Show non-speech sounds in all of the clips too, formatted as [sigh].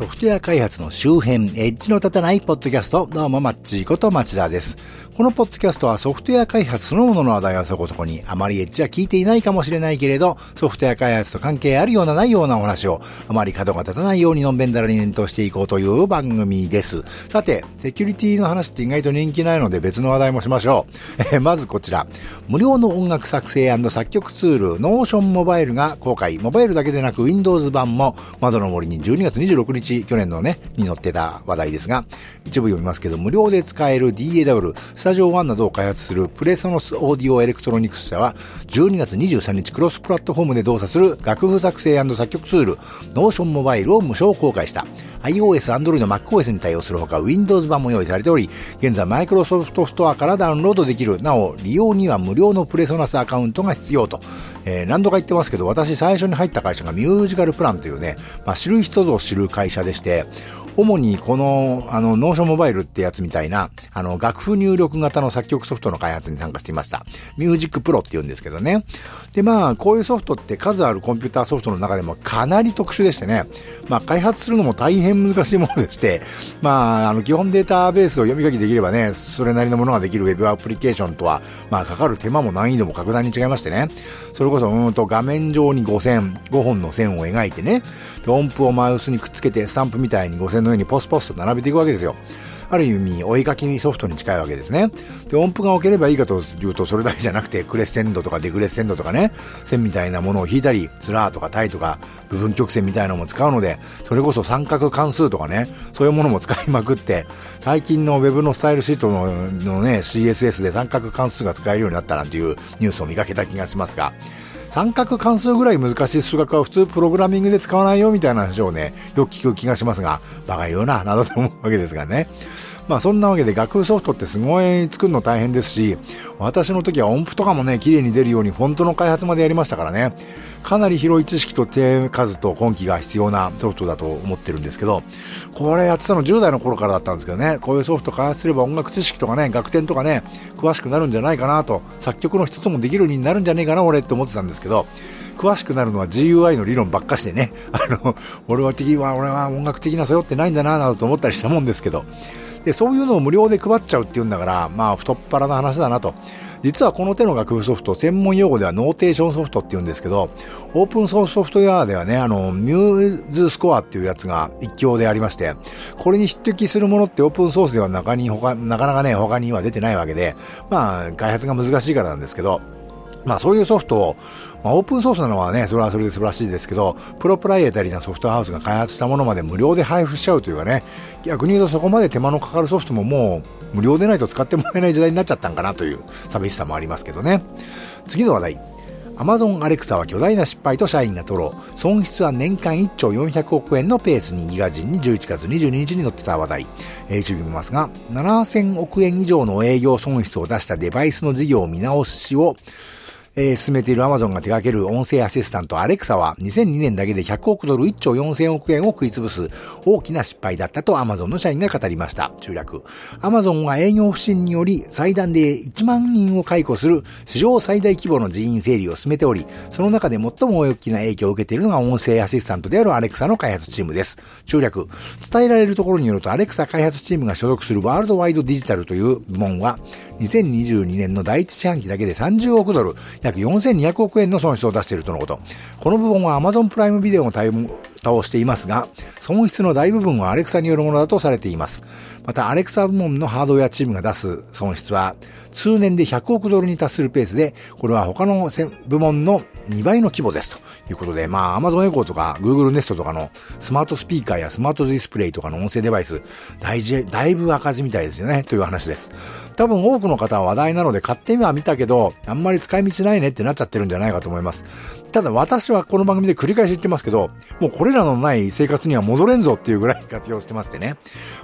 ソフトウェア開発の周辺、エッジの立たないポッドキャスト、どうも、マッチーこと町田です。このポッドキャストはソフトウェア開発そのものの話題はそこそこに、あまりエッジは効いていないかもしれないけれど、ソフトウェア開発と関係あるようなないようなお話を、あまり角が立たないようにのんべんだらりに展開していこうという番組です。さて、セキュリティの話って意外と人気ないので別の話題もしましょう。え [laughs] まずこちら、無料の音楽作成作曲ツール、 Notion Mobile が公開。モバイルだけでなく Windows 版も、窓の杜に12月26日去年のね、に載ってた話題ですが、一部読みますけど、無料で使える DAW、 Studio One などを開発する PreSonus Audio Electronics 社は、12月23日クロスプラットフォームで動作する楽譜作成作曲ツール、 Notion Mobile を無償公開した。iOS、Android、MacOS に対応するほか、Windows 版も用意されており、現在 Microsoft Store からダウンロードできる。なお、利用には無料の PreSonus アカウントが必要と。えー、何度か言ってますけど、私最初に入った会社がミュージカルプランというね、まあ、知る人ぞ知る会社でして、主にこの、あの、 Notion Mobile ってやつみたいな、あの、楽譜入力型の作曲ソフトの開発に参加していました。ミュージックプロって言うんですけどね。で、まあ、こういうソフトって数あるコンピューターソフトの中でもかなり特殊でしてね、まあ、開発するのも大変難しいものでして、[laughs] まあ、あの、基本データベースを読み書きできればね、それなりのものができるウェブアプリケーションとは、まあ、かかる手間も難易度も格段に違いましてね、それこそ、うんと画面上に5線、5本の線を描いてね、音符をマウスにくっつけてスタンプみたいに5線の上にポスポスと並べていくわけですよ。ある意味、追いかけソフトに近いわけですね。で、音符が置ければいいかというと、それだけじゃなくて、クレッセンドとかデクレッセンドとかね、線みたいなものを引いたり、スラーとかタイとか、部分曲線みたいなのも使うので、それこそ三角関数とかね、そういうものも使いまくって、最近の Web のスタイルシートののね、CSS で三角関数が使えるようになったなんていうニュースを見かけた気がしますが、三角関数ぐらい難しい数学は普通プログラミングで使わないよみたいな話をね、よく聞く気がしますが、バカ言うな、などと思うわけですがね。まあそんなわけで楽譜ソフトってすごい作るの大変ですし、私の時は音符とかもね、綺麗に出るようにフォントの開発までやりましたからね、かなり広い知識と手数と根気が必要なソフトだと思ってるんですけど、これやってたの10代の頃からだったんですけどね、こういうソフト開発すれば音楽知識とかね、楽天とかね、詳しくなるんじゃないかなと、作曲の一つもできるようになるんじゃねえかな、俺って思ってたんですけど、詳しくなるのは GUI の理論ばっかしてね、あの、俺は的は、俺は音楽的な背負ってないんだな、などと思ったりしたもんですけど、でそういうのを無料で配っちゃうっていうんだから、まあ、太っ腹な話だなと。実はこの手の楽譜ソフト、専門用語では notation ソフトって言うんですけど、オープンソースソフトウェアではね、あの、 MuseScore っていうやつが一強でありまして、これに匹敵するものってオープンソースでは中に他、なかなかね、他には出てないわけで、まあ、開発が難しいからなんですけど、まあそういうソフトを、まあ、オープンソースなのはね、それはそれで素晴らしいですけど、プロプライエタリーなソフトハウスが開発したものまで無料で配布しちゃうというかね、逆に言うとそこまで手間のかかるソフトももう無料でないと使ってもらえない時代になっちゃったんかなという寂しさもありますけどね。次の話題。アマゾンアレクサは巨大な失敗と社員が取ろう。損失は年間1兆400億円のペースにギガ人に11月22日に載ってた話題。えー、一部見ますが、7000億円以上の営業損失を出したデバイスの事業見直しをえー、進めているアマゾンが手掛ける音声アシスタントアレクサは2002年だけで100億ドル1兆4000億円を食い潰す大きな失敗だったとアマゾンの社員が語りました。中略。アマゾンは営業不振により最短で1万人を解雇する史上最大規模の人員整理を進めており、その中で最も大きな影響を受けているのが音声アシスタントであるアレクサの開発チームです。中略。伝えられるところによるとアレクサ開発チームが所属するワールドワイドデジタルという部門は2022年の第一四半期だけで30億ドル、約4200億円の損失を出しているとのこと。この部分は Amazon プライムビデオも対応していますが、損失の大部分はアレクサによるものだとされています。また、アレクサ部門のハードウェアチームが出す損失は、通年で100億ドルに達するペースで、これは他の部門の2倍の規模ですということで、まあ、Amazon Echo とか Google Nest とかのスマートスピーカーやスマートディスプレイとかの音声デバイス、大事、だいぶ赤字みたいですよね、という話です。多分多くの方は話題なので買ってみは見たけど、あんまり使い道ないねってなっちゃってるんじゃないかと思います。ただ私はこの番組で繰り返し言ってますけど、もうこれらのない生活には戻れんぞっていうぐらい活用してましてね。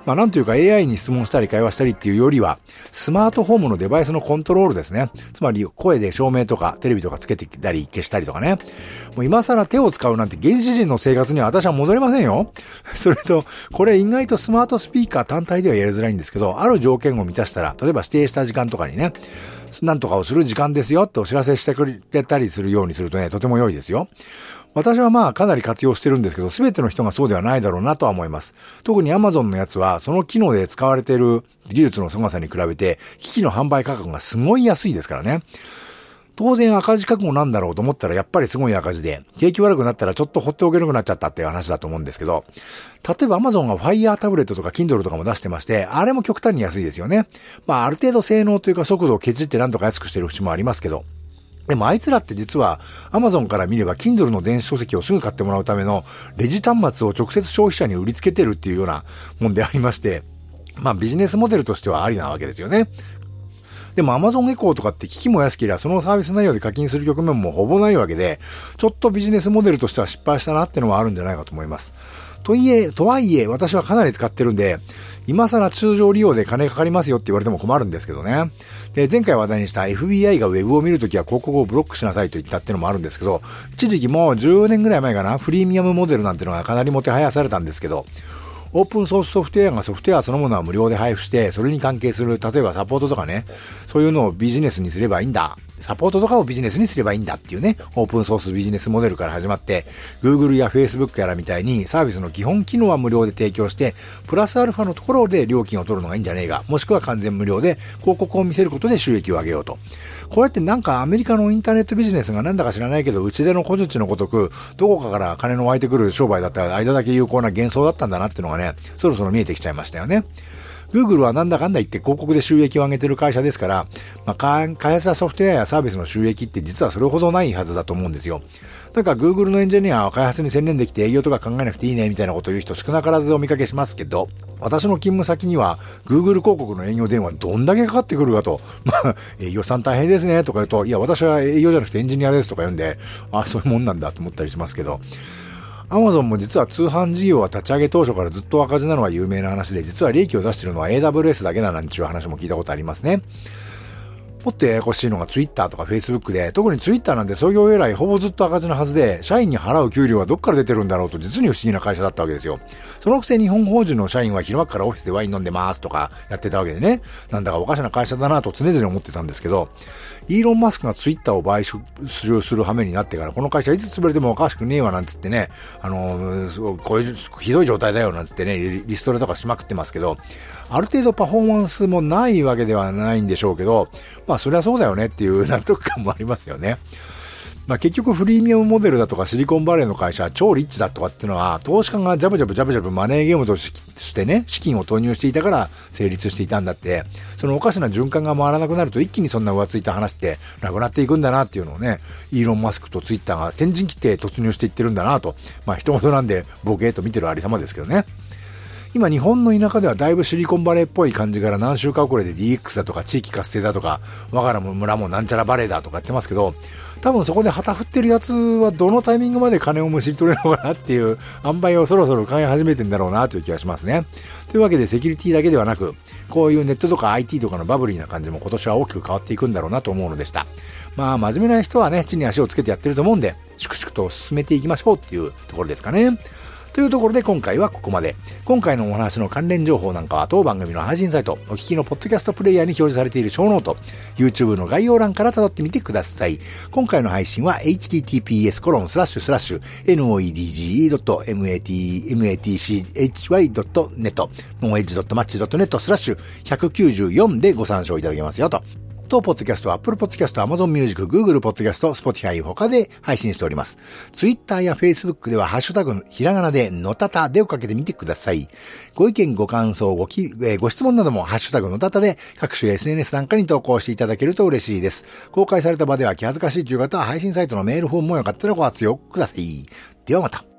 まあなんというか AI に質問したり会話したりっていうよりは、スマートフォームのデバイスのコントロールですね。つまり声で照明とかテレビとかつけてきたり消したりとかね。もう今更手を使うなんて原始人の生活には私は戻れませんよ。[laughs] それと、これ意外とスマートスピーカー単体ではやりづらいんですけど、ある条件を満たしたら、例えば指定した時間とかにね、なんとかをする時間ですよってお知らせしてくれたりするようにするとね、とても良いですよ。私はまあかなり活用してるんですけど、すべての人がそうではないだろうなとは思います。特に Amazon のやつは、その機能で使われている技術の凄さに比べて、機器の販売価格がすごい安いですからね。当然赤字覚悟なんだろうと思ったらやっぱりすごい赤字で、景気悪くなったらちょっと放っておけなくなっちゃったっていう話だと思うんですけど、例えば Amazon が Fire タブレットとか Kindle とかも出してまして、あれも極端に安いですよね。まあある程度性能というか速度を削ってなんとか安くしてる節もありますけど、でもあいつらって実は Amazon から見れば Kindle の電子書籍をすぐ買ってもらうためのレジ端末を直接消費者に売りつけてるっていうようなもんでありまして、まあビジネスモデルとしてはありなわけですよね。でも Amazon エコーとかって機器も安ければそのサービス内容で課金する局面もほぼないわけで、ちょっとビジネスモデルとしては失敗したなってのはあるんじゃないかと思います。といえ、とはいえ、私はかなり使ってるんで、今更通常利用で金かかりますよって言われても困るんですけどね。で、前回話題にした FBI が Web を見るときは広告をブロックしなさいと言ったってのもあるんですけど、一時期もう10年ぐらい前かな、フリーミアムモデルなんてのがかなりもてはやされたんですけど、オープンソースソフトウェアがソフトウェアそのものは無料で配布して、それに関係する、例えばサポートとかね、そういうのをビジネスにすればいいんだ。サポートとかをビジネスにすればいいんだっていうね、オープンソースビジネスモデルから始まって、Google や Facebook やらみたいにサービスの基本機能は無料で提供して、プラスアルファのところで料金を取るのがいいんじゃねえか、もしくは完全無料で広告を見せることで収益を上げようと。こうやってなんかアメリカのインターネットビジネスがなんだか知らないけど、うちでの小槌のごとく、どこかから金の湧いてくる商売だったら間だけ有効な幻想だったんだなっていうのがね、そろそろ見えてきちゃいましたよね。Google はなんだかんだ言って広告で収益を上げてる会社ですから、まあ、開発やソフトウェアやサービスの収益って実はそれほどないはずだと思うんですよ。だから Google のエンジニアは開発に専念できて営業とか考えなくていいねみたいなことを言う人少なからずお見かけしますけど、私の勤務先には Google 広告の営業電話どんだけかかってくるかと、[laughs] まあ、営業さん大変ですねとか言うと、いや私は営業じゃなくてエンジニアですとか言うんで、あ、そういうもんなんだと思ったりしますけど、アマゾンも実は通販事業は立ち上げ当初からずっと赤字なのは有名な話で、実は利益を出しているのは AWS だけだなんていう話も聞いたことありますね。もっとややこしいのが Twitter とか Facebook で、特に Twitter なんて創業以来ほぼずっと赤字のはずで、社員に払う給料はどっから出てるんだろうと実に不思議な会社だったわけですよ。そのくせ日本法人の社員は昼間からオフィスでワイン飲んでますとかやってたわけでね、なんだかおかしな会社だなと常々思ってたんですけど、イーロン・マスクがツイッターを買収する羽目になってから、この会社いつ潰れてもおかしくねえわなんつってね、あのー、こういうひどい状態だよなんつってね、リストラとかしまくってますけど、ある程度パフォーマンスもないわけではないんでしょうけど、まあそれはそうだよねっていう納得感もありますよね。まあ、結局フリーミアムモデルだとかシリコンバレーの会社は超リッチだとかっていうのは投資家がジャブジャブジャブジャブマネーゲームとしてね資金を投入していたから成立していたんだって。そのおかしな循環が回らなくなると一気にそんな浮ついた話ってなくなっていくんだなっていうのをねイーロン・マスクとツイッターが先陣切って突入していってるんだなと。まあ人事なんでボケーと見てるありさまですけどね。今日本の田舎ではだいぶシリコンバレーっぽい感じから何週間遅れで DX だとか地域活性だとか我がらも村もなんちゃらバレーだとか言ってますけど多分そこで旗振ってるやつはどのタイミングまで金をむしり取れるのかなっていう塩梅をそろそろ考え始めてんだろうなという気がしますね。というわけでセキュリティだけではなくこういうネットとか IT とかのバブリーな感じも今年は大きく変わっていくんだろうなと思うのでした。まあ真面目な人はね地に足をつけてやってると思うんで粛々と進めていきましょうっていうところですかね。というところで今回はここまで。今回のお話の関連情報なんかは当番組の配信サイト、お聞きのポッドキャストプレイヤーに表示されているショーノート、YouTube の概要欄から辿ってみてください。今回の配信は https コロンスラッシュスラッシュ noedge.matchy.net ノーエッジ .match.net スラッシュ194でご参照いただけますよと。当ポッドキャストは Apple Podcast、Amazon Music、Google Podcast、Spotify 他で配信しております。Twitter や Facebook ではハッシュタグ、ひらがなでのたたでをかけてみてください。ご意見、ご感想、ごき、えー、ご質問などもハッシュタグのたたで各種 SNS なんかに投稿していただけると嬉しいです。公開された場では気恥ずかしいという方は配信サイトのメールフォームもよかったらご活用ください。ではまた。